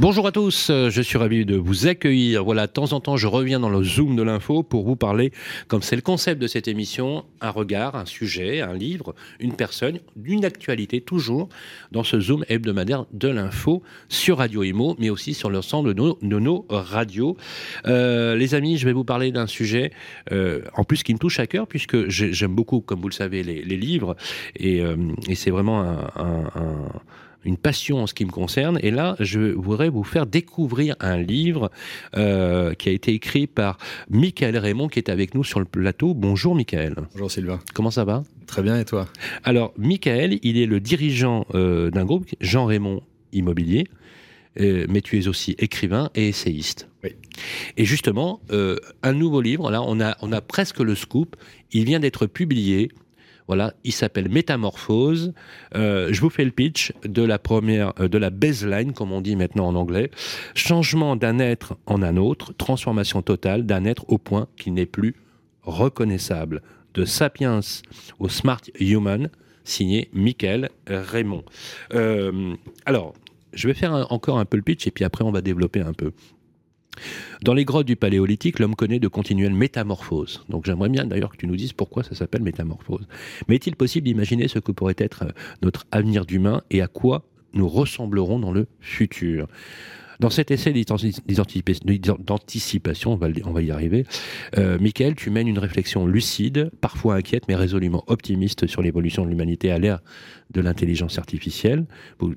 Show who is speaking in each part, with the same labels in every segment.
Speaker 1: Bonjour à tous, euh, je suis ravi de vous accueillir. Voilà, de temps en temps, je reviens dans le Zoom de l'info pour vous parler, comme c'est le concept de cette émission, un regard, un sujet, un livre, une personne, d'une actualité, toujours dans ce Zoom hebdomadaire de l'info sur Radio Imo, mais aussi sur l'ensemble de nos, radios. Euh, les amis, je vais vous parler d'un sujet, euh, en plus qui me touche à cœur, puisque j'aime beaucoup, comme vous le savez, les, livres, et, c'est vraiment un une passion en ce qui me concerne. Et là, je voudrais vous faire découvrir un livre euh, qui a été écrit par Michael Raymond, qui est avec nous sur le plateau. Bonjour Michael.
Speaker 2: Bonjour Sylvain.
Speaker 1: Comment ça va?
Speaker 2: Très bien, et toi?
Speaker 1: Alors, Michael, il est le dirigeant euh, d'un groupe, Jean Raymond Immobilier. Euh, mais tu es aussi écrivain et essayiste.
Speaker 2: Oui.
Speaker 1: Et justement, un nouveau livre, là, on a, on a presque le scoop. Il vient d'être publié voilà, il s'appelle Métamorphose. Euh, je vous fais le pitch de la première, euh, de la baseline, comme on dit maintenant en anglais. Changement d'un être en un autre, transformation totale d'un être au point qu'il n'est plus reconnaissable. De Sapiens au Smart Human, signé Michael Raymond. Euh, alors, je vais faire encore un peu le pitch et puis après on va développer un peu. Dans les grottes du Paléolithique, l'homme connaît de continuelles métamorphoses. Donc j'aimerais bien d'ailleurs que tu nous dises pourquoi ça s'appelle métamorphose. Mais est-il possible d'imaginer ce que pourrait être notre avenir d'humain et à quoi nous ressemblerons dans le futur? Dans cet essai d'anticipation, on, va, y arriver, euh, Michael, tu mènes une réflexion lucide, parfois inquiète, mais résolument optimiste sur l'évolution de l'humanité à l'ère de l'intelligence artificielle.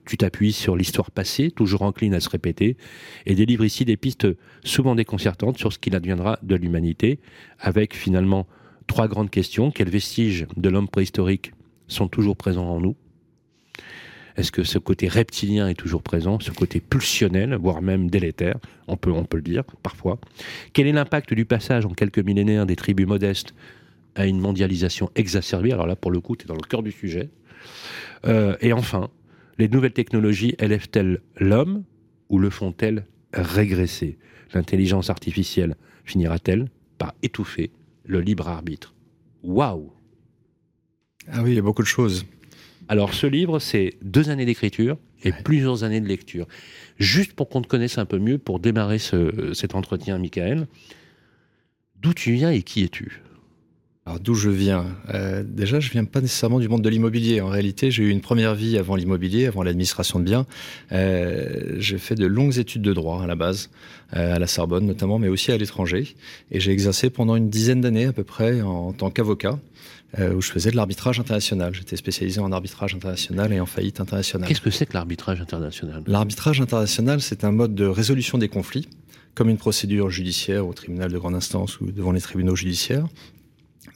Speaker 1: Tu t'appuies sur l'histoire passée, toujours encline à se répéter, et délivres ici des pistes souvent déconcertantes sur ce qu'il adviendra de l'humanité, avec finalement trois grandes questions. Quels vestiges de l'homme préhistorique sont toujours présents en nous? Est-ce que ce côté reptilien est toujours présent, ce côté pulsionnel, voire même délétère on peut, le dire parfois. Quel est l'impact du passage en quelques millénaires des tribus modestes à une mondialisation exacerbée? Alors là, pour le coup, tu es dans le cœur du sujet. Euh, et enfin, les nouvelles technologies élèvent-elles l'homme ou le font-elles régresser? L'intelligence artificielle finira-t-elle par étouffer le libre arbitre? Waouh
Speaker 2: Ah oui, il y a beaucoup de choses.
Speaker 1: Alors ce livre, c'est deux années d'écriture et ouais. plusieurs années de lecture. Juste pour qu'on te connaisse un peu mieux, pour démarrer ce, cet entretien, Michael, d'où tu viens et qui es-tu?
Speaker 2: Alors d'où je viens? Euh, Déjà, je viens pas nécessairement du monde de l'immobilier. En réalité, j'ai eu une première vie avant l'immobilier, avant l'administration de biens. Euh, j'ai fait de longues études de droit à la base, euh, à la Sorbonne notamment, mais aussi à l'étranger. Et j'ai exercé pendant une dizaine d'années à peu près en, tant qu'avocat. Euh, où je faisais de l'arbitrage international. J'étais spécialisé en arbitrage international et en faillite internationale.
Speaker 1: Qu'est-ce que c'est que l'arbitrage international?
Speaker 2: L'arbitrage international, c'est un mode de résolution des conflits, comme une procédure judiciaire au tribunal de grande instance ou devant les tribunaux judiciaires,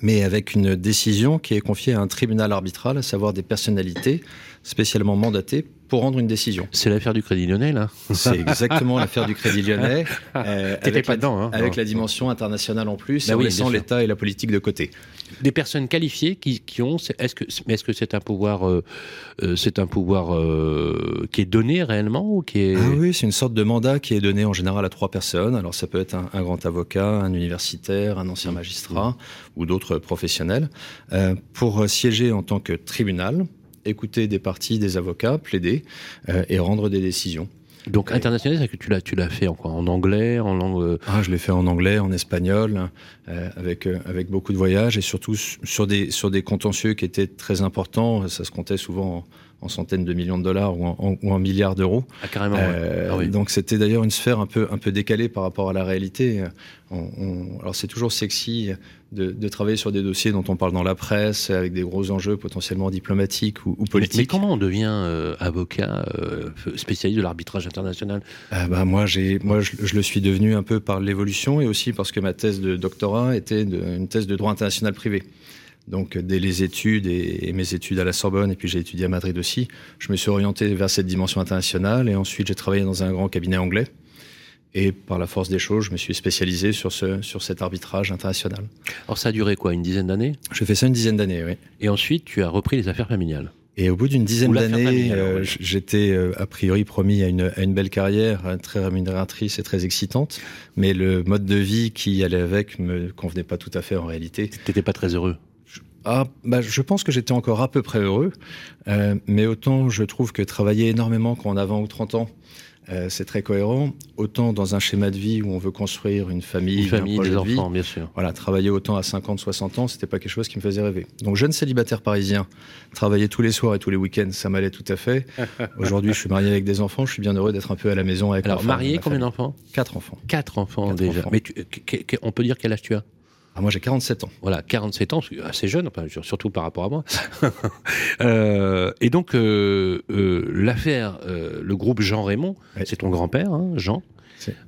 Speaker 2: mais avec une décision qui est confiée à un tribunal arbitral, à savoir des personnalités spécialement mandatées pour rendre une décision.
Speaker 1: C'est l'affaire du Crédit Lyonnais, là
Speaker 2: C'est exactement l'affaire du Crédit Lyonnais,
Speaker 1: euh, avec,
Speaker 2: pas
Speaker 1: la, dedans, hein,
Speaker 2: avec la dimension internationale en plus, bah et en
Speaker 1: oui,
Speaker 2: laissant l'État et la politique de côté.
Speaker 1: Des personnes qualifiées qui, qui ont, est-ce que, est-ce que c'est un pouvoir, euh, c'est un pouvoir euh, qui est donné réellement ou qui est
Speaker 2: ah Oui, c'est une sorte de mandat qui est donné en général à trois personnes. Alors ça peut être un, un grand avocat, un universitaire, un ancien magistrat mmh. ou d'autres professionnels euh, pour siéger en tant que tribunal écouter des parties, des avocats, plaider euh, et rendre des décisions.
Speaker 1: Donc international, c'est que tu l'as, tu l'as fait en quoi? En anglais, en langue. euh,
Speaker 2: Ah, je l'ai fait en anglais, en espagnol, euh, avec euh, avec beaucoup de voyages et surtout sur des sur des contentieux qui étaient très importants. Ça se comptait souvent en, en centaines de millions de dollars ou en, ou en milliards d'euros.
Speaker 1: Ah, carrément.
Speaker 2: Euh,
Speaker 1: Ah oui.
Speaker 2: Donc c'était d'ailleurs une sphère un peu un peu décalée par rapport à la réalité. On, on- alors c'est toujours sexy de, de travailler sur des dossiers dont on parle dans la presse avec des gros enjeux potentiellement diplomatiques ou, politiques.
Speaker 1: mais comment on devient euh, avocat euh, spécialiste de l'arbitrage international?
Speaker 2: Ah bah moi, moi, je, je le suis devenu un peu par l'évolution et aussi parce que ma thèse de doctorat était de, une thèse de droit international privé. Donc, dès les études et, et, mes études à la Sorbonne, et puis j'ai étudié à Madrid aussi, je me suis orienté vers cette dimension internationale. Et ensuite, j'ai travaillé dans un grand cabinet anglais. Et par la force des choses, je me suis spécialisé sur, ce, sur cet arbitrage international.
Speaker 1: Alors ça a duré quoi Une dizaine d'années?
Speaker 2: J'ai fait ça une dizaine d'années, oui.
Speaker 1: Et ensuite, tu as repris les affaires familiales.
Speaker 2: Et au bout d'une dizaine d'années, euh, j'étais euh, a priori promis à une, à une belle carrière, euh, très rémunératrice et très excitante, mais le mode de vie qui allait avec me convenait pas tout à fait en réalité.
Speaker 1: T'étais pas très heureux?
Speaker 2: Ah, bah, je pense que j'étais encore à peu près heureux, euh, mais autant je trouve que travailler énormément quand on a 20 ou 30 ans, euh, c'est très cohérent. Autant dans un schéma de vie où on veut construire une famille,
Speaker 1: une famille, des enfants, bien sûr.
Speaker 2: Voilà, travailler autant à 50, 60 ans, c'était pas quelque chose qui me faisait rêver. Donc, jeune célibataire parisien, travailler tous les soirs et tous les week-ends, ça m'allait tout à fait. Aujourd'hui, je suis marié avec des enfants, je suis bien heureux d'être un peu à la maison avec
Speaker 1: Alors, marié, combien d'enfants?
Speaker 2: Quatre enfants.
Speaker 1: Quatre enfants déjà. Mais on peut dire quel âge tu as?
Speaker 2: Ah, moi, j'ai 47 ans.
Speaker 1: Voilà, 47 ans, assez jeune, enfin, surtout par rapport à moi. euh, et donc, euh, euh, l'affaire, le groupe Jean Raymond, c'est ton grand-père, hein, Jean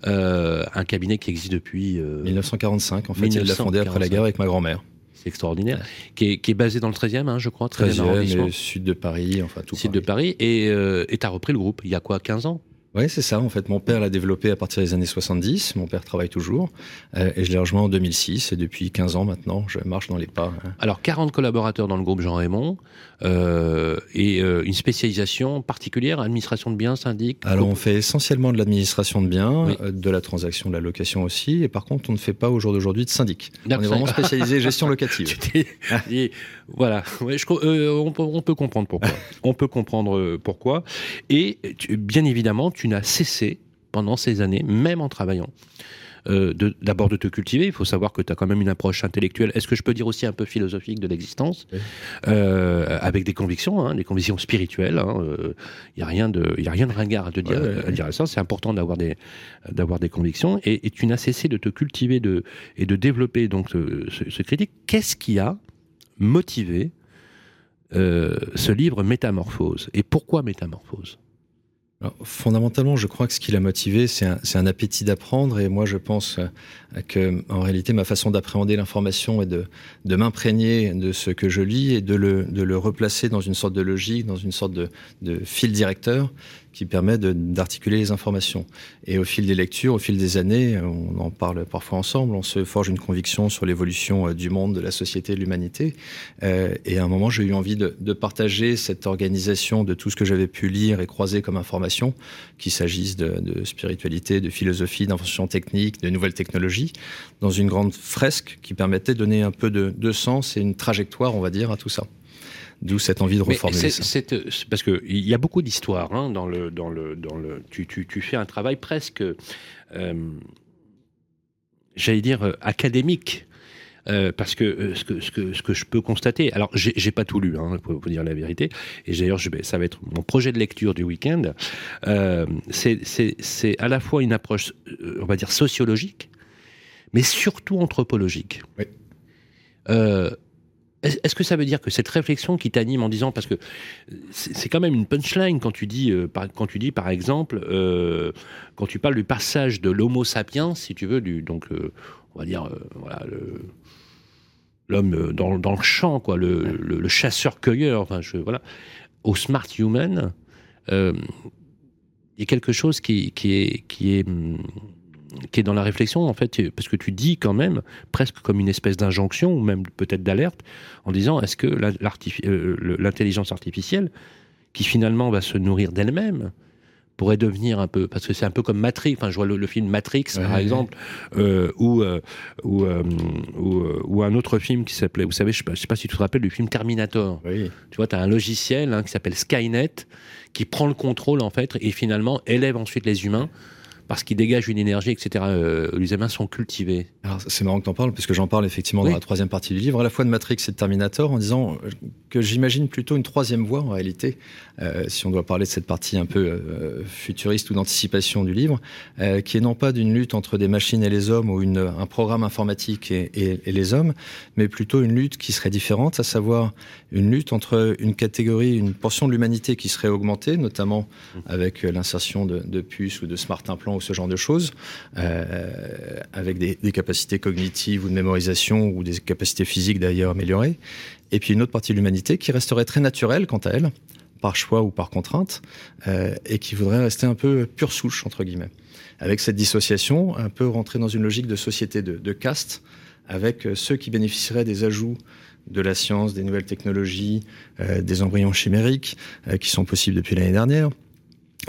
Speaker 1: un cabinet qui existe depuis...
Speaker 2: 1945, en fait, il l'a fondé après la guerre avec ma grand-mère.
Speaker 1: C'est extraordinaire. Qui, est, qui, est, basé dans le 13e, hein, je crois,
Speaker 2: 13e, 13e sud de Paris, enfin tout
Speaker 1: Sud de Paris. Et tu as repris le groupe il y a quoi, 15 ans?
Speaker 2: Oui, c'est ça. En fait, mon père l'a développé à partir des années 70. Mon père travaille toujours. Euh, et je l'ai rejoint en 2006. Et depuis 15 ans maintenant, je marche dans les pas.
Speaker 1: Hein. Alors, 40 collaborateurs dans le groupe Jean Raymond. Euh, et euh, une spécialisation particulière, administration de biens, syndic
Speaker 2: Alors, on fait essentiellement de l'administration de biens, euh, de la transaction, de la location aussi. Et par contre, on ne fait pas au jour d'aujourd'hui de syndic. On est vraiment spécialisé gestion locative.
Speaker 1: voilà. on, peut, on, peut, comprendre pourquoi. on peut comprendre pourquoi. Et bien évidemment, tu n'as cessé pendant ces années, même en travaillant, euh, d'abord de, te cultiver. Il faut savoir que tu as quand même une approche intellectuelle, est-ce que je peux dire aussi un peu philosophique de l'existence, euh, avec des convictions, hein, des convictions spirituelles. Il hein, n'y euh, a, rien de, a rien de ringard à, te dire, à dire ça. C'est important d'avoir des, d'avoir des convictions. Et, tu n'as cessé de te cultiver de, et de développer donc ce, ce critique. Qu'est-ce qui a motivé ce livre Métamorphose? Et pourquoi Métamorphose?
Speaker 2: Fondamentalement, je crois que ce qui l'a motivé, c'est un, appétit d'apprendre. Et moi, je pense euh, que, en réalité, ma façon d'appréhender l'information est de, m'imprégner de ce que je lis et de le, de le replacer dans une sorte de logique, dans une sorte de, de fil directeur qui permet d'articuler les informations. Et au fil des lectures, au fil des années, on en parle parfois ensemble, on se forge une conviction sur l'évolution euh, du monde, de la société, de l'humanité. Euh, et à un moment, j'ai eu envie de, partager cette organisation de tout ce que j'avais pu lire et croiser comme information, qu'il s'agisse de, spiritualité, de philosophie, d'invention technique, de nouvelles technologies, dans une grande fresque qui permettait de donner un peu de sens et une trajectoire, on va dire, à tout ça. D'où cette envie de reformuler ça.
Speaker 1: parce qu'il y a beaucoup d'histoires hein, dans le dans le dans le. Tu, tu, tu fais un travail presque, euh, j'allais dire euh, académique. Euh, parce que, euh, ce que ce que ce que je peux constater, alors j'ai pas tout lu, hein, pour vous dire la vérité, et d'ailleurs ça va être mon projet de lecture du week-end. Euh, c'est à la fois une approche, on va dire sociologique, mais surtout anthropologique. Oui. Est-ce que ça veut dire que cette réflexion qui t'anime en disant, parce que c'est quand même une punchline quand tu dis, euh, par, quand tu dis par exemple, euh, quand tu parles du passage de l'Homo sapiens, si tu veux, du, donc euh, on va dire, voilà, l'homme dans, dans, le champ, quoi, le, le, chasseur-cueilleur, enfin, je, voilà, au smart human, il y a quelque chose qui, qui est, qui est hum, qui est dans la réflexion, en fait, parce que tu dis quand même, presque comme une espèce d'injonction, ou même peut-être d'alerte, en disant est-ce que euh, l'intelligence artificielle, qui finalement va se nourrir d'elle-même, pourrait devenir un peu, parce que c'est un peu comme Matrix, enfin je vois le, film Matrix par exemple, euh, ou, euh, ou, ou, un autre film qui s'appelait, vous savez, je ne sais, pas si tu te rappelles du film Terminator. Tu vois, tu as un logiciel hein, qui s'appelle Skynet, qui prend le contrôle en fait, et finalement élève ensuite les humains parce qu'ils dégagent une énergie, etc. Euh, les humains sont cultivés.
Speaker 2: C'est marrant que tu en parles, parce que j'en parle effectivement dans la troisième partie du livre, à la fois de Matrix et de Terminator, en disant que j'imagine plutôt une troisième voie en réalité, euh, si on doit parler de cette partie un peu euh, futuriste ou d'anticipation du livre, euh, qui est non pas d'une lutte entre des machines et les hommes ou une, un programme informatique et, et, et, les hommes, mais plutôt une lutte qui serait différente, à savoir une lutte entre une catégorie, une portion de l'humanité qui serait augmentée, notamment avec l'insertion de, de puces ou de smart implants ce genre de choses, euh, avec des, capacités cognitives ou de mémorisation ou des capacités physiques d'ailleurs améliorées. Et puis une autre partie de l'humanité qui resterait très naturelle quant à elle, par choix ou par contrainte, et qui voudraient rester un peu pure souche, entre guillemets. Avec cette dissociation, un peu rentrer dans une logique de société de, de caste, avec ceux qui bénéficieraient des ajouts de la science, des nouvelles technologies, des embryons chimériques, qui sont possibles depuis l'année dernière,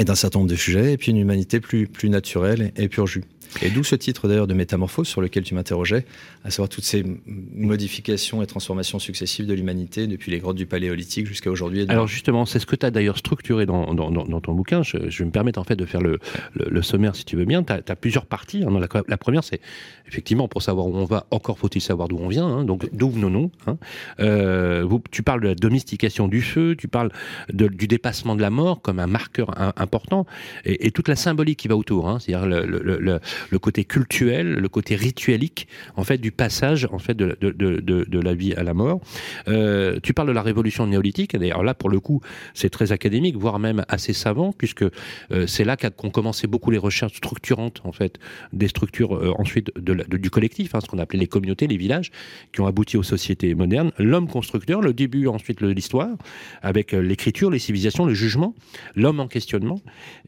Speaker 2: et d'un certain nombre de sujets, et puis une humanité plus, plus naturelle et pure jus. Et d'où ce titre d'ailleurs de Métamorphose sur lequel tu m'interrogeais, à savoir toutes ces modifications et transformations successives de l'humanité depuis les grottes du Paléolithique jusqu'à aujourd'hui.
Speaker 1: Alors justement, c'est ce que tu as d'ailleurs structuré dans, dans, dans, ton bouquin. Je, je, vais me permettre en fait de faire le, le, sommaire si tu veux bien. Tu as, plusieurs parties. Hein. La, la, première, c'est effectivement pour savoir où on va, encore faut-il savoir d'où on vient, hein. donc d'où venons-nous. Hein. Euh, tu parles de la domestication du feu, tu parles du dépassement de la mort comme un marqueur important et, toute la symbolique qui va autour, hein. c'est-à-dire le, côté cultuel, le côté rituelique, en fait, du passage, en fait, de, de, de, la vie à la mort. Euh, tu parles de la révolution néolithique. D'ailleurs, là, pour le coup, c'est très académique, voire même assez savant, puisque euh, c'est là qu'ont commencé beaucoup les recherches structurantes, en fait, des structures ensuite de, du collectif, hein, ce qu'on appelait les communautés, les villages, qui ont abouti aux sociétés modernes. L'homme constructeur, le début ensuite de l'histoire, avec euh, l'écriture, les civilisations, le jugement, l'homme en questionnement,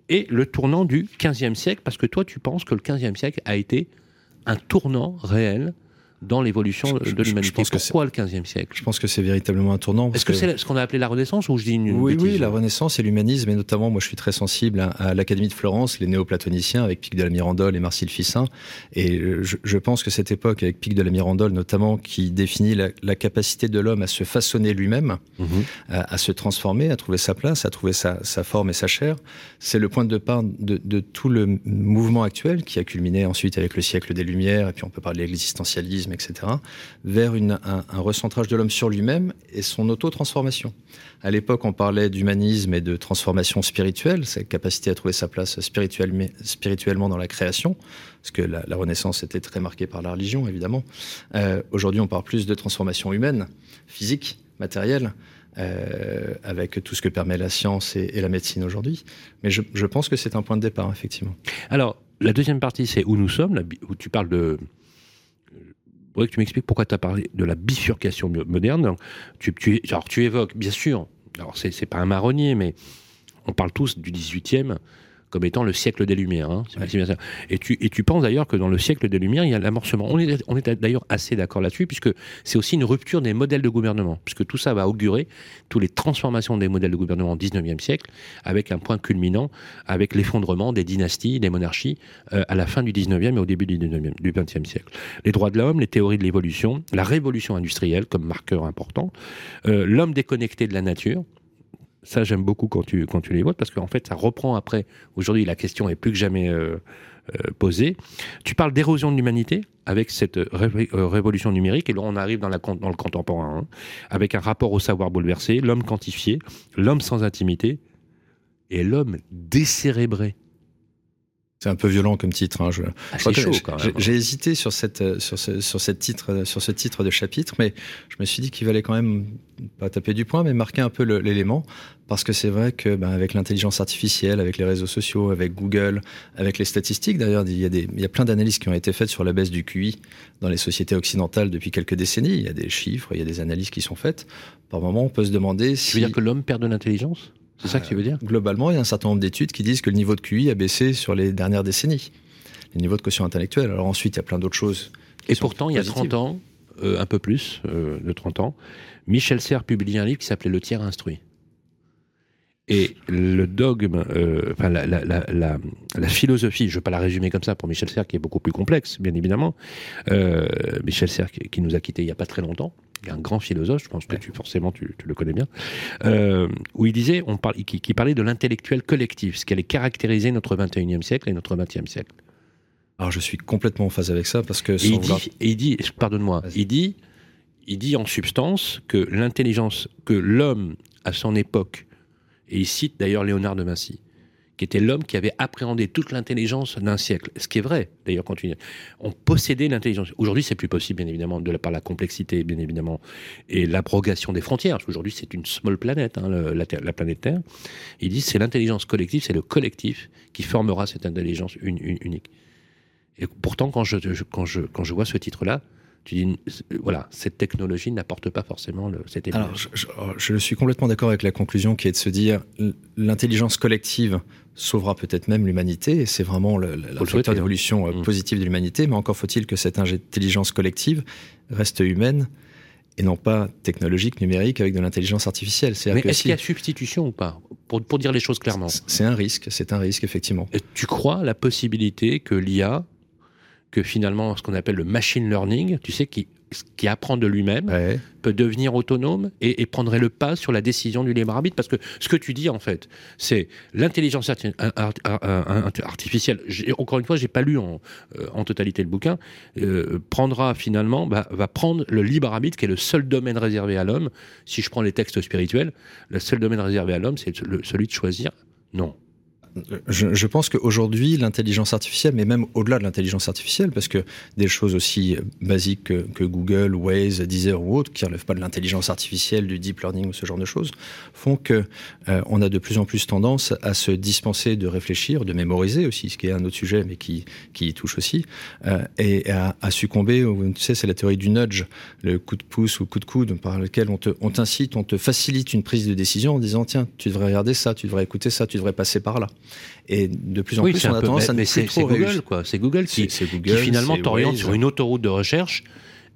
Speaker 1: et le tournant du 15e siècle, parce que toi, tu penses que le 15e siècle a été un tournant réel dans l'évolution de l'humanité. Pourquoi le 15e siècle?
Speaker 2: Je pense que c'est véritablement un tournant.
Speaker 1: Est-ce que, c'est ce qu'on a appelé la Renaissance ou je dis une
Speaker 2: Oui, oui, la Renaissance et l'humanisme, et notamment, moi je suis très sensible à, l'Académie de Florence, les néoplatoniciens avec Pic de la Mirandole et Marcille Fissin. Et je, je, pense que cette époque, avec Pic de la Mirandole notamment, qui définit la, la capacité de l'homme à se façonner lui-même, mhm. à, à, se transformer, à trouver sa place, à trouver sa, sa forme et sa chair, c'est le point de départ de, de, tout le mouvement actuel qui a culminé ensuite avec le siècle des Lumières, et puis on peut parler de etc., vers un, recentrage de l'homme sur lui-même et son auto-transformation. À l'époque, on parlait d'humanisme et de transformation spirituelle, cette capacité à trouver sa place spirituellement, dans la création, parce que la, Renaissance était très marquée par la religion, évidemment. Euh, Aujourd'hui, on parle plus de transformation humaine, physique, matérielle. Euh, avec tout ce que permet la science et, la médecine aujourd'hui. Mais je, pense que c'est un point de départ, effectivement.
Speaker 1: Alors, la deuxième partie, c'est où nous sommes, où tu parles de, voudrais que tu m'expliques pourquoi tu as parlé de la bifurcation moderne. Tu, évoques, bien sûr, alors c'est pas un marronnier, mais on parle tous du 18e comme étant le siècle des Lumières. Hein, et, tu, et tu penses d'ailleurs que dans le siècle des Lumières, il y a l'amorcement. On est, on est d'ailleurs assez d'accord là-dessus, puisque c'est aussi une rupture des modèles de gouvernement, puisque tout ça va augurer toutes les transformations des modèles de gouvernement au 19e siècle, avec un point culminant, avec l'effondrement des dynasties, des monarchies, euh, à la fin du 19e et au début du, 19e, du 20e siècle. Les droits de l'homme, les théories de l'évolution, la révolution industrielle comme marqueur important, euh, l'homme déconnecté de la nature, ça, j'aime beaucoup quand tu, quand tu les votes, parce qu'en fait, ça reprend après. Aujourd'hui, la question est plus que jamais euh, euh, posée. Tu parles d'érosion de l'humanité avec cette euh, révolution numérique, et là, on arrive dans, le contemporain, hein, avec un rapport au savoir bouleversé, l'homme quantifié, l'homme sans intimité, et l'homme décérébré.
Speaker 2: C'est un peu violent comme titre. Hein. Je,
Speaker 1: ah, chaud quand même.
Speaker 2: J'ai hésité sur cette sur ce sur cette titre sur ce titre de chapitre, mais je me suis dit qu'il valait quand même pas taper du poing, mais marquer un peu l'élément parce que c'est vrai que ben, avec l'intelligence artificielle, avec les réseaux sociaux, avec Google, avec les statistiques d'ailleurs, il y a des il y a plein d'analyses qui ont été faites sur la baisse du QI dans les sociétés occidentales depuis quelques décennies. Il y a des chiffres, il y a des analyses qui sont faites. Par moment, on peut se demander si.
Speaker 1: Tu veux dire que l'homme perd de l'intelligence? C'est ça que tu veux dire
Speaker 2: Globalement, il y a un certain nombre d'études qui disent que le niveau de QI a baissé sur les dernières décennies. Le niveau de quotient intellectuel. Alors ensuite, il y a plein d'autres choses.
Speaker 1: Et pourtant, il y a 30 ans, euh, un peu plus euh, de 30 ans, Michel Serres publiait un livre qui s'appelait Le tiers instruit. Et le dogme, euh, enfin la, la, la, la, philosophie, je ne vais pas la résumer comme ça pour Michel Serres, qui est beaucoup plus complexe, bien évidemment. Euh, Michel Serres, qui, qui, nous a quittés il n'y a pas très longtemps, un grand philosophe, je pense que tu, forcément tu, tu, le connais bien, euh, où il disait, on parle, qui, qui parlait de l'intellectuel collectif, ce qui allait caractériser notre 21e siècle et notre 20e siècle.
Speaker 2: Alors je suis complètement en phase avec ça parce que.
Speaker 1: Et il, dit, et il dit, pardonne-moi, il dit, il dit en substance que l'intelligence, que l'homme à son époque et il cite d'ailleurs Léonard de Vinci, qui était l'homme qui avait appréhendé toute l'intelligence d'un siècle. Ce qui est vrai, d'ailleurs, quand on possédait l'intelligence. Aujourd'hui, c'est plus possible, bien évidemment, de la, par la complexité, bien évidemment, et l'abrogation des frontières. Aujourd'hui, c'est une small planète, hein, la, planète Terre. Il dit c'est l'intelligence collective, c'est le collectif qui formera cette intelligence unique. Et pourtant, quand je vois ce titre-là, tu dis, voilà, cette technologie n'apporte pas forcément le, cet
Speaker 2: Alors, je, suis complètement d'accord avec la conclusion qui est de se dire l'intelligence collective sauvera peut-être même l'humanité, et c'est vraiment le, la facteur hein. d'évolution mm. positive de l'humanité, mais encore faut-il que cette intelligence collective reste humaine et non pas technologique, numérique, avec de l'intelligence artificielle.
Speaker 1: Mais est-ce qu'il y a substitution ou pas? Pour, pour, dire les choses clairement.
Speaker 2: C'est un risque, c'est un risque, effectivement.
Speaker 1: tu crois la possibilité que l'IA, que finalement ce qu'on appelle le machine learning, tu sais, qui qui apprend de lui-même peut devenir autonome et, prendrait le pas sur la décision du libre arbitre. Parce que ce que tu dis en fait c'est l'intelligence artificielle. Encore une fois j'ai pas lu en, euh, en, totalité le bouquin euh, prendra finalement va prendre le libre arbitre qui est le seul domaine réservé à l'homme. Si je prends les textes spirituels le seul domaine réservé à l'homme c'est celui de choisir non
Speaker 2: je, pense qu'aujourd'hui, l'intelligence artificielle, mais même au-delà de l'intelligence artificielle, parce que des choses aussi basiques que, Google, Waze, Deezer ou autres, qui ne relèvent pas de l'intelligence artificielle, du deep learning ou ce genre de choses, font que euh, a de plus en plus tendance à se dispenser de réfléchir, de mémoriser aussi, ce qui est un autre sujet, mais qui, touche aussi, euh, et à, succomber, tu sais, c'est la théorie du nudge, le coup de pouce ou coup de coude, par lequel on t'incite, on te facilite une prise de décision en disant, tiens, tu devrais regarder ça, tu devrais écouter ça, tu devrais passer par là. Et de plus en plus, on a tendance à
Speaker 1: ne C'est Google, quoi. C'est Google qui, qui finalement t'oriente sur une autoroute de recherche.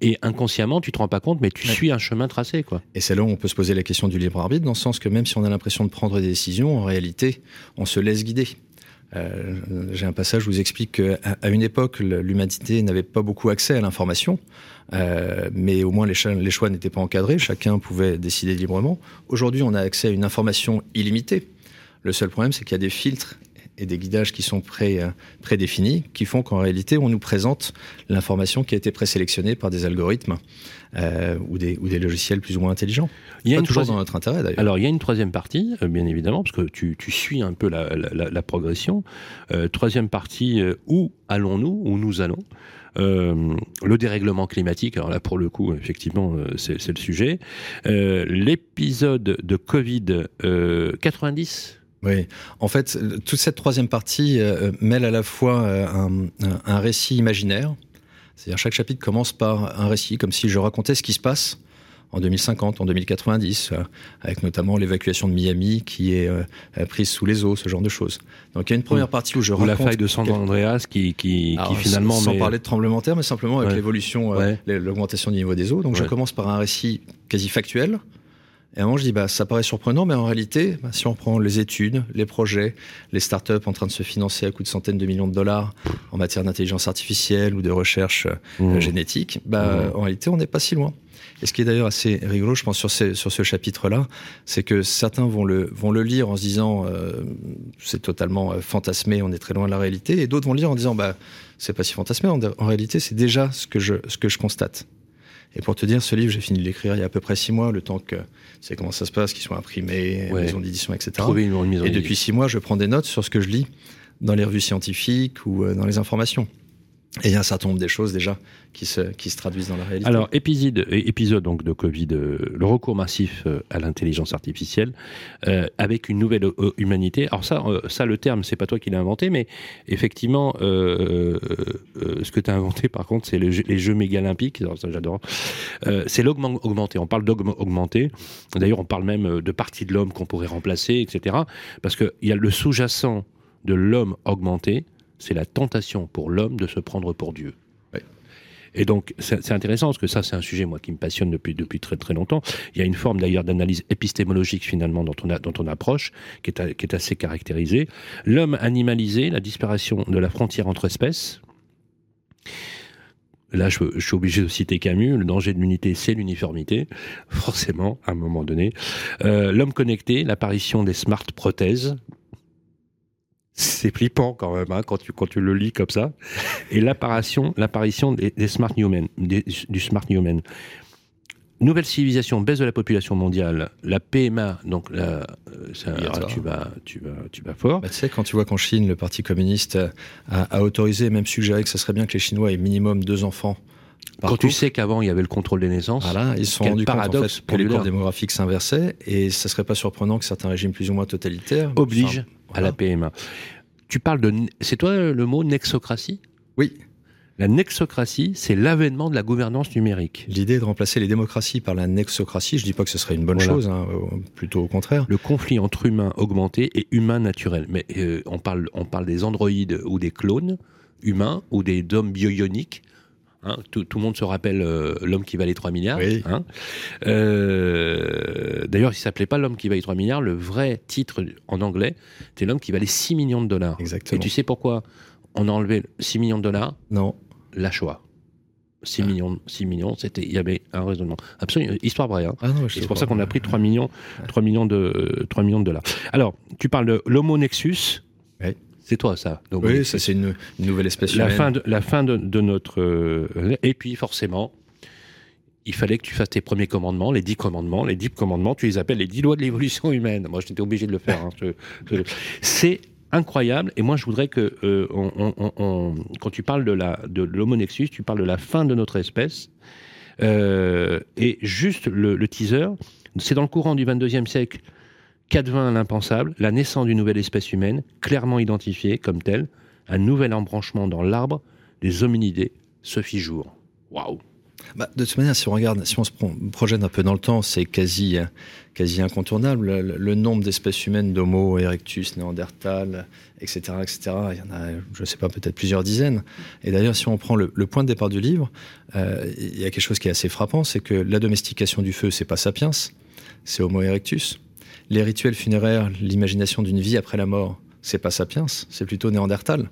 Speaker 1: Et inconsciemment, tu te rends pas compte, mais tu suis un chemin tracé, quoi.
Speaker 2: Et c'est là où on peut se poser la question du libre arbitre, dans le sens que même si on a l'impression de prendre des décisions, en réalité, on se laisse guider. Euh, J'ai un passage où vous explique qu'à à une époque, l'humanité n'avait pas beaucoup accès à l'information, euh, mais au moins les, les choix n'étaient pas encadrés, chacun pouvait décider librement. Aujourd'hui, on a accès à une information illimitée. Le seul problème, c'est qu'il y a des filtres et des guidages qui sont pré, euh, prédéfinis, qui font qu'en réalité, on nous présente l'information qui a été présélectionnée par des algorithmes euh, ou, des, ou des logiciels plus ou moins intelligents. Il y a toujours dans notre intérêt d'ailleurs.
Speaker 1: Alors il y a une troisième partie, euh, bien évidemment, parce que tu, tu suis un peu la, la, la progression. Euh, troisième partie, où allons-nous, où nous allons euh, le dérèglement climatique, alors là pour le coup, effectivement, c'est le sujet. Euh, L'épisode de Covid 90
Speaker 2: oui, en fait, toute cette troisième partie euh, mêle à la fois euh, un, un, récit imaginaire, c'est-à-dire chaque chapitre commence par un récit, comme si je racontais ce qui se passe en 2050, en 2090, euh, avec notamment l'évacuation de Miami qui est prise sous les eaux, ce genre de choses. Donc il y a une première partie où je Ou raconte...
Speaker 1: la faille de San Andreas qui, qui, qui finalement...
Speaker 2: Sans, parler de tremblement de terre, mais simplement avec l'évolution, l'augmentation du niveau des eaux. Donc je commence par un récit quasi factuel, et à un moment, je dis, bah, ça paraît surprenant, mais en réalité, bah, si on prend les études, les projets, les startups en train de se financer à coups de centaines de millions de dollars en matière d'intelligence artificielle ou de recherche euh, mmh. génétique, bah, mmh. en réalité, on n'est pas si loin. Et ce qui est d'ailleurs assez rigolo, je pense, sur, ces, sur ce chapitre-là, c'est que certains vont le, vont le lire en se disant, euh, c'est totalement euh, fantasmé, on est très loin de la réalité, et d'autres vont le lire en disant, bah, c'est pas si fantasmé, en, en réalité, c'est déjà ce que je, ce que je constate. Et pour te dire, ce livre, j'ai fini de l'écrire il y a à peu près six mois, le temps que tu sais comment ça se passe, qu'ils soient imprimés, ouais. maison d'édition, etc. et depuis six mois, je prends des notes sur ce que je lis dans les revues scientifiques ou euh, dans les informations. Et il y a un certain nombre des choses déjà qui se, qui se traduisent dans la réalité.
Speaker 1: Alors, épisode, donc de Covid, euh, le recours massif euh, à l'intelligence artificielle euh, avec une nouvelle humanité. Alors ça, ça le terme, c'est pas toi qui l'as inventé, mais effectivement, ce que tu as inventé par contre, c'est les jeux mégalympiques. Ça, j'adore. c'est l'augmenté. augmenté. On parle d'augmenté. augmenté. D'ailleurs, on parle même de partie de l'homme qu'on pourrait remplacer, etc. Parce qu'il y a le sous-jacent de l'homme augmenté c'est la tentation pour l'homme de se prendre pour Dieu. Et donc, c'est intéressant parce que ça, c'est un sujet, moi, qui me passionne depuis, depuis très très longtemps. Il y a une forme d'ailleurs d'analyse épistémologique, finalement, dont on, a, dont on approche, qui est, qui est assez caractérisée. L'homme animalisé, la disparition de la frontière entre espèces. Là, je, je, suis obligé de citer Camus. Le danger de l'unité, c'est l'uniformité, forcément, à un moment donné. Euh, L'homme connecté, l'apparition des smart prothèses, c'est flippant quand même hein, quand tu quand tu le lis comme ça. Et l'apparition l'apparition des, des, smart newmen des, du smart newman nouvelle civilisation baisse de la population mondiale. La PMA donc là ça, tu vas tu vas tu vas fort.
Speaker 2: Bah, tu sais quand tu vois qu'en Chine le parti communiste a, a autorisé même suggéré que ce serait bien que les Chinois aient minimum deux enfants
Speaker 1: quand couple. tu sais qu'avant il y avait le contrôle des naissances,
Speaker 2: voilà, ils se sont rendus compte en fait, que les cours démographiques s'inversaient et ça serait pas surprenant que certains régimes plus ou moins totalitaires
Speaker 1: obligent. À la PMA. Tu parles de. C'est toi le mot nexocratie?
Speaker 2: Oui.
Speaker 1: La nexocratie, c'est l'avènement de la gouvernance numérique.
Speaker 2: L'idée de remplacer les démocraties par la nexocratie, je dis pas que ce serait une bonne chose, hein, plutôt au contraire.
Speaker 1: Le conflit entre humains augmenté et humains naturels. Mais euh, on, parle, on parle des androïdes ou des clones humains ou des hommes bioioniques. Hein, tout, le monde se rappelle euh, l'homme qui valait 3 milliards. Hein. Euh, d'ailleurs, il s'appelait pas l'homme qui valait 3 milliards. Le vrai titre en anglais, c'était l'homme qui valait 6 millions de dollars.
Speaker 2: Exactement.
Speaker 1: Et tu sais pourquoi on a enlevé 6 millions de dollars?
Speaker 2: Non
Speaker 1: la Shoah. 6 ah. millions, 6 millions, c'était, il y avait un raisonnement. Absolument, histoire vraie. Hein. Ah c'est pour ça qu'on a pris 3 millions, 3 millions de, 3 millions de dollars. Alors, tu parles de l'Homo Nexus. C'est toi, ça.
Speaker 2: oui, ça, c'est une, nouvelle espèce
Speaker 1: la
Speaker 2: humaine.
Speaker 1: Fin de, la fin de, notre. Euh, et puis, forcément, il fallait que tu fasses tes premiers commandements, les 10 commandements. Les 10 commandements, tu les appelles les 10 lois de l'évolution humaine. Moi, j'étais obligé de le faire. Hein. c'est incroyable. Et moi, je voudrais que, euh, quand tu parles de la de l'Homo nexus, tu parles de la fin de notre espèce. Euh, et juste le, teaser, c'est dans le courant du 22e siècle qu'advint l'impensable, la naissance d'une nouvelle espèce humaine, clairement identifiée comme telle, un nouvel embranchement dans l'arbre des hominidés se fit jour. Waouh
Speaker 2: bah, de toute manière, si on regarde, si on se projette un peu dans le temps, c'est quasi, quasi incontournable. Le, nombre d'espèces humaines d'Homo erectus, Néandertal, etc., etc., il y en a, je ne sais pas, peut-être plusieurs dizaines. Et d'ailleurs, si on prend le, point de départ du livre, euh, il y a quelque chose qui est assez frappant, c'est que la domestication du feu, c'est pas sapiens, c'est Homo erectus. Les rituels funéraires, l'imagination d'une vie après la mort, c'est pas sapiens, c'est plutôt Néandertal.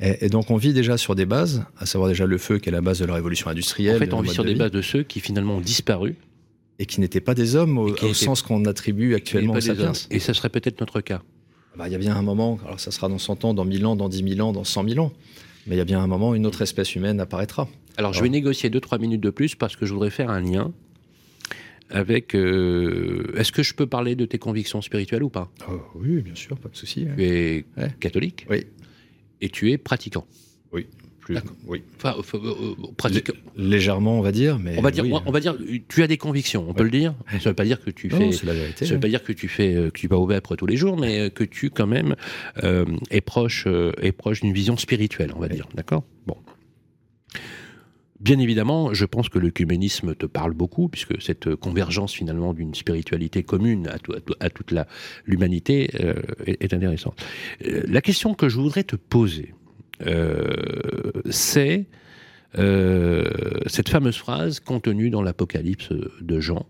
Speaker 2: Et, donc on vit déjà sur des bases, à savoir déjà le feu qui est la base de la révolution industrielle. En
Speaker 1: fait, on vit sur des bases de ceux qui finalement ont disparu.
Speaker 2: Et qui n'étaient pas des hommes au, sens qu'on attribue actuellement aux sapiens.
Speaker 1: Et ça serait peut-être notre cas.
Speaker 2: Bah, il y a bien un moment, alors ça sera dans 100 ans, dans 1000 ans, dans 10 000 ans, dans 100 000 ans. Mais il y a bien un moment, une autre espèce humaine apparaîtra.
Speaker 1: Alors, je vais négocier 2-3 minutes de plus parce que je voudrais faire un lien avec. Euh, est-ce que je peux parler de tes convictions spirituelles ou pas?
Speaker 2: Oh, Oui, bien sûr, pas de souci.
Speaker 1: Tu es catholique
Speaker 2: Oui
Speaker 1: et tu es pratiquant.
Speaker 2: Oui. Plus, oui.
Speaker 1: Enfin, euh, euh, pratiquant.
Speaker 2: légèrement, on va dire, mais
Speaker 1: on va dire, on, va dire, tu as des convictions, on peut le dire. Ça ne veut pas dire que tu fais,
Speaker 2: la vérité,
Speaker 1: ça veut pas dire que tu fais, euh, que tu vas au vêpres tous les jours, mais que tu quand même es proche, est proche d'une vision spirituelle, on va dire, d'accord? Bon. Bien évidemment, je pense que l'œcuménisme te parle beaucoup, puisque cette convergence finalement d'une spiritualité commune à, toute l'humanité euh, est, intéressante. Euh, la question que je voudrais te poser, euh, c'est cette fameuse phrase contenue dans l'Apocalypse de Jean,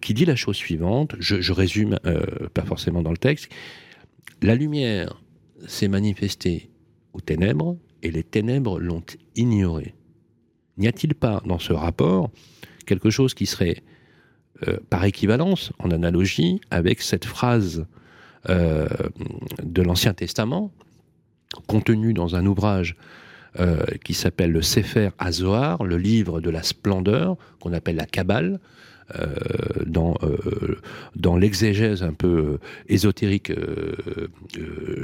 Speaker 1: qui dit la chose suivante, je résume pas forcément dans le texte, la lumière s'est manifestée aux ténèbres, et les ténèbres l'ont ignorée. N'y a-t-il pas dans ce rapport quelque chose qui serait euh, par équivalence, en analogie, avec cette phrase euh, de l'Ancien Testament, contenue dans un ouvrage euh, qui s'appelle le Sefer Azohar, le livre de la splendeur, qu'on appelle la Kabbale, dans, euh, dans l'exégèse un peu euh, ésotérique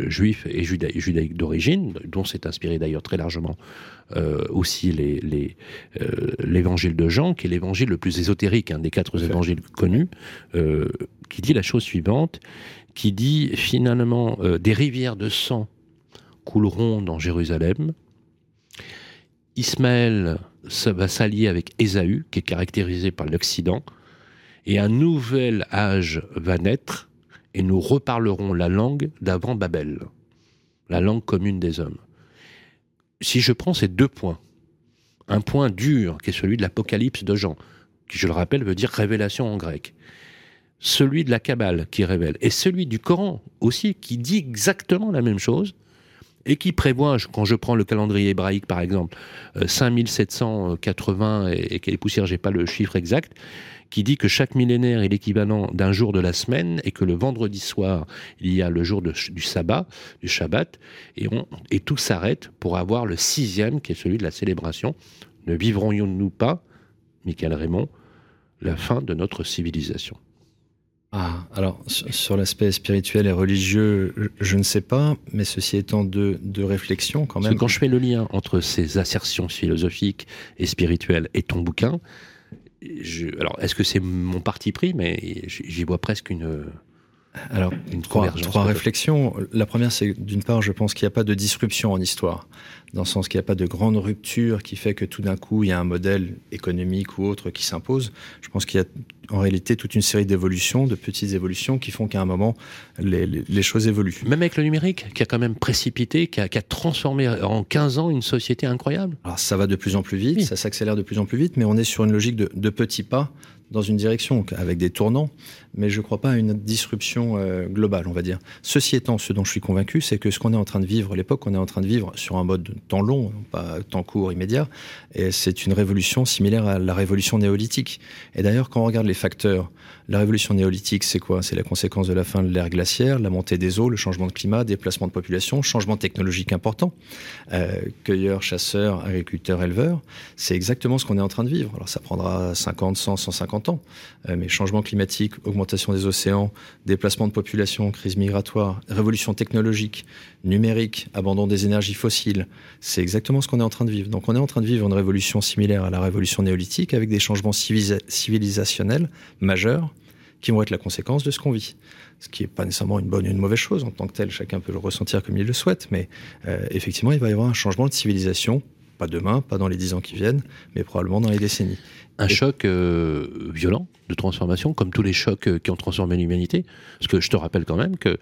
Speaker 1: juif et judaïque d'origine, dont s'est inspiré d'ailleurs très largement aussi l'évangile les, de Jean, qui est l'évangile le plus ésotérique, des quatre évangiles connus, qui dit la chose suivante, qui dit finalement des rivières de sang couleront dans Jérusalem. Ismaël ça va s'allier avec Ésaü, qui est caractérisé par l'Occident, et un nouvel âge va naître, et nous reparlerons la langue d'avant Babel, la langue commune des hommes. Si je prends ces deux points, un point dur, qui est celui de l'Apocalypse de Jean, qui, je le rappelle, veut dire révélation en grec, celui de la Kabbale qui révèle, et celui du Coran aussi, qui dit exactement la même chose, et qui prévoit, quand je prends le calendrier hébraïque par exemple, 5780 euh, et, et quelle poussière, j'ai pas le chiffre exact, qui dit que chaque millénaire est l'équivalent d'un jour de la semaine et que le vendredi soir, il y a le jour du sabbat, du Shabbat, et, tout s'arrête pour avoir le sixième, qui est celui de la célébration. Ne vivrons-nous pas, Michael Raymond, la fin de notre civilisation?
Speaker 2: Ah, alors sur l'aspect spirituel et religieux, je ne sais pas, mais ceci étant de, de réflexion quand même.
Speaker 1: quand je fais le lien entre ces assertions philosophiques et spirituelles et ton bouquin, je, alors est-ce que c'est mon parti pris, mais j'y vois presque une,
Speaker 2: Alors, trois, trois réflexions. La première, c'est d'une part, je pense qu'il n'y a pas de disruption en histoire, dans le sens qu'il n'y a pas de grande rupture qui fait que tout d'un coup, il y a un modèle économique ou autre qui s'impose. Je pense qu'il y a en réalité toute une série d'évolutions, de petites évolutions qui font qu'à un moment, les, les, choses évoluent.
Speaker 1: Même avec le numérique, qui a quand même précipité, qui a, qui a transformé en 15 ans une société incroyable.
Speaker 2: Alors ça va de plus en plus vite, ça s'accélère de plus en plus vite, mais on est sur une logique de, de petits pas dans une direction, avec des tournants, mais je ne crois pas à une disruption euh, globale, on va dire. Ceci étant, ce dont je suis convaincu, c'est que ce qu'on est en train de vivre, l'époque qu'on est en train de vivre sur un mode temps long, pas temps court, immédiat, et c'est une révolution similaire à la révolution néolithique. Et d'ailleurs, quand on regarde les facteurs, la révolution néolithique, c'est quoi? C'est la conséquence de la fin de l'ère glaciaire, la montée des eaux, le changement de climat, déplacement de population, changement technologique important, euh, cueilleurs, chasseurs, agriculteurs, éleveurs. C'est exactement ce qu'on est en train de vivre. Alors ça prendra 50, 100, 150 euh, mais changement climatique, augmentation des océans, déplacement de population, crise migratoire, révolution technologique, numérique, abandon des énergies fossiles, c'est exactement ce qu'on est en train de vivre. Donc on est en train de vivre une révolution similaire à la révolution néolithique avec des changements civilisationnels majeurs qui vont être la conséquence de ce qu'on vit. Ce qui n'est pas nécessairement une bonne ou une mauvaise chose en tant que tel, chacun peut le ressentir comme il le souhaite, mais euh, effectivement, il va y avoir un changement de civilisation, pas demain, pas dans les dix ans qui viennent, mais probablement dans les décennies.
Speaker 1: Un choc euh, violent de transformation, comme tous les chocs euh, qui ont transformé l'humanité. Parce que je te rappelle quand même que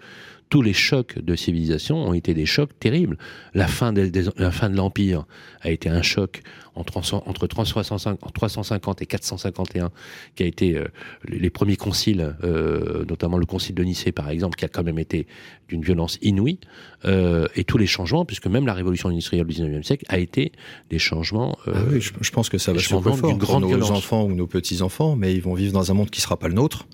Speaker 1: tous les chocs de civilisation ont été des chocs terribles. La fin de, la fin de l'Empire a été un choc entre, entre 350 et 451, qui a été euh, les premiers conciles, euh, notamment le concile de Nicée par exemple, qui a quand même été d'une violence inouïe, euh, et tous les changements, puisque même la révolution industrielle du 19e siècle a été des changements.
Speaker 2: Ah oui, je, pense que ça va se fort pour nos enfants ou nos petits-enfants, mais ils vont vivre dans un monde qui ne sera pas le nôtre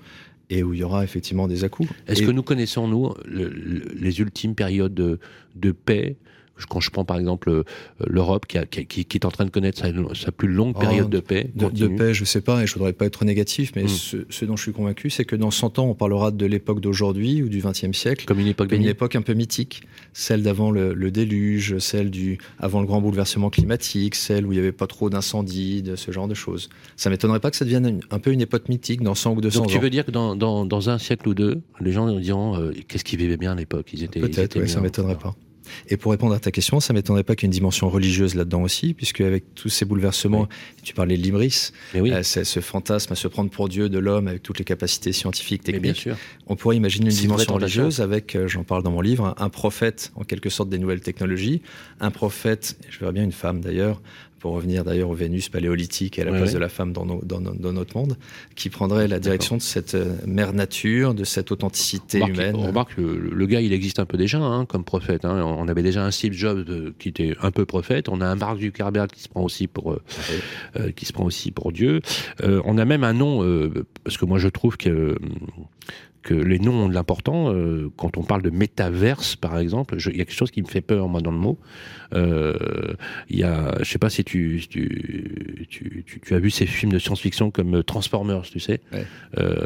Speaker 2: et où il y aura effectivement des à-coups.
Speaker 1: Est-ce que nous connaissons, nous, les ultimes périodes de paix quand je prends par exemple euh, l'Europe qui, qui, est en train de connaître sa, plus longue oh, période de paix.
Speaker 2: De, paix, je sais pas, et je voudrais pas être négatif, mais hmm. ce, dont je suis convaincu, c'est que dans 100 ans, on parlera de l'époque d'aujourd'hui ou du XXe siècle
Speaker 1: comme une époque,
Speaker 2: une époque un peu mythique, celle d'avant le, déluge, celle du avant le grand bouleversement climatique, celle où il y avait pas trop d'incendies, de ce genre de choses. Ça m'étonnerait pas que ça devienne un peu une époque mythique dans 100 ou 200 ans.
Speaker 1: Donc tu veux dire que dans, dans, un siècle ou deux, les gens diront euh, qu'est-ce qu'ils vivaient bien à l'époque? Ils étaient
Speaker 2: peut-être, oui, ça m'étonnerait pas. Et pour répondre à ta question, ça m'étonnerait pas qu'il y ait une dimension religieuse là-dedans aussi, puisque avec tous ces bouleversements, tu parlais de l'Ibris, euh, ce fantasme à se prendre pour Dieu de l'homme avec toutes les capacités scientifiques, techniques. On pourrait imaginer une dimension religieuse avec, euh, j'en parle dans mon livre, un prophète en quelque sorte des nouvelles technologies, un prophète, je verrais bien une femme d'ailleurs, pour revenir d'ailleurs au Vénus paléolithique et à la place de la femme dans, dans, notre monde, qui prendrait la direction de cette euh, mère nature, de cette authenticité humaine.
Speaker 1: On remarque que le, gars, il existe un peu déjà hein, comme prophète. Hein. On avait déjà un Steve Jobs euh, qui était un peu prophète. On a un Mark Zuckerberg qui se prend aussi pour, euh, qui se prend aussi pour Dieu. on a même un nom, parce que moi je trouve que que les noms ont de l'important. Euh, quand on parle de métaverse, par exemple, il y a quelque chose qui me fait peur, moi, dans le mot. Euh, il y a, je sais pas si tu tu, tu, tu, as vu ces films de science-fiction comme Transformers, tu sais. Euh,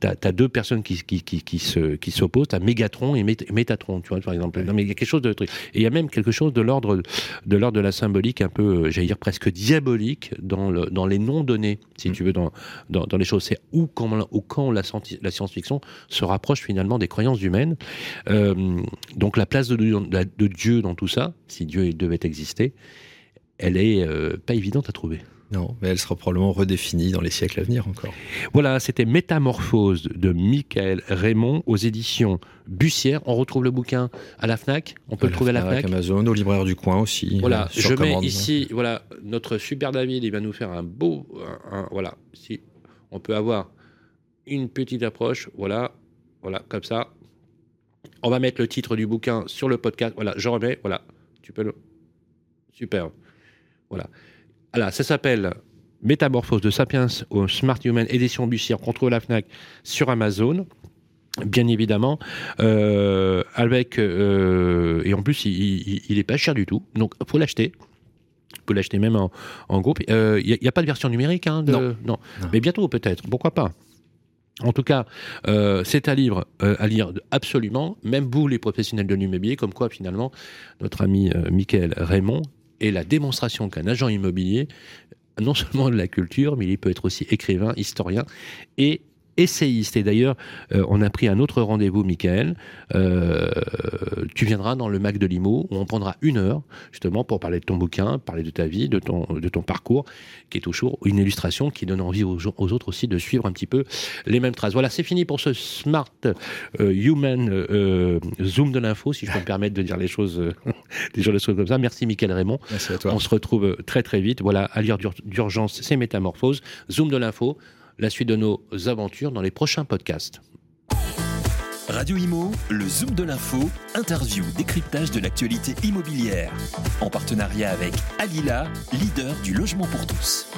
Speaker 1: tu as, deux personnes qui, qui, qui, qui se, qui s'opposent, tu as Mégatron et Métatron, tu vois, par exemple. Non, mais il y a quelque chose de truc. Et il y a même quelque chose de l'ordre de l'ordre de la symbolique, un peu, j'allais dire presque diabolique, dans, le, dans les noms donnés, si mm. tu veux, dans, dans, dans les choses. C'est où quand, où quand la, la science-fiction se rapproche finalement des croyances humaines. Euh, donc la place de, de, Dieu dans tout ça, si Dieu devait exister, elle est euh, pas évidente à trouver.
Speaker 2: Non, mais elle sera probablement redéfinie dans les siècles à venir encore.
Speaker 1: Voilà, c'était Métamorphose de Michael Raymond aux éditions Bussière. On retrouve le bouquin à la Fnac. On peut le trouver à la Fnac.
Speaker 2: Amazon, au libraire du coin aussi.
Speaker 1: Voilà, euh, je mets ici, voilà, notre super David, il va nous faire un beau, voilà, si on peut avoir une petite approche, voilà, voilà, comme ça. On va mettre le titre du bouquin sur le podcast. Voilà, je remets. Voilà, tu peux le. Super. Voilà. Alors, ça s'appelle Métamorphose de Sapiens au Smart Human, édition Bussière, contre la Fnac sur Amazon. Bien évidemment, euh, avec euh, et en plus il, il, est pas cher du tout, donc faut l'acheter. Vous pouvez l'acheter même en, groupe. Il euh, n'y a, pas de version numérique, hein, non. non. Mais bientôt peut-être. Pourquoi pas? En tout cas, euh, c'est un livre euh, à lire absolument, même vous les professionnels de l'immobilier, comme quoi finalement notre ami euh, Michael Raymond est la démonstration qu'un agent immobilier, non seulement de la culture, mais il peut être aussi écrivain, historien et essayiste. Et d'ailleurs, euh, on a pris un autre rendez-vous, Michael. Euh, tu viendras dans le Mac de Limo où on prendra une heure justement pour parler de ton bouquin, parler de ta vie, de ton, de ton parcours, qui est toujours une illustration qui donne envie aux, aux autres aussi de suivre un petit peu les mêmes traces. Voilà, c'est fini pour ce Smart euh, Human Zoom de l'info, si je peux me permettre de dire les choses, des choses comme ça. Merci, Michael Raymond.
Speaker 2: Merci à toi.
Speaker 1: On se retrouve très très vite. Voilà, à lire d'urgence, c'est métamorphose. Zoom de l'info la suite de nos aventures dans les prochains podcasts.
Speaker 3: Radio Imo, le Zoom de l'info, interview, décryptage de l'actualité immobilière. En partenariat avec Alila, leader du logement pour tous.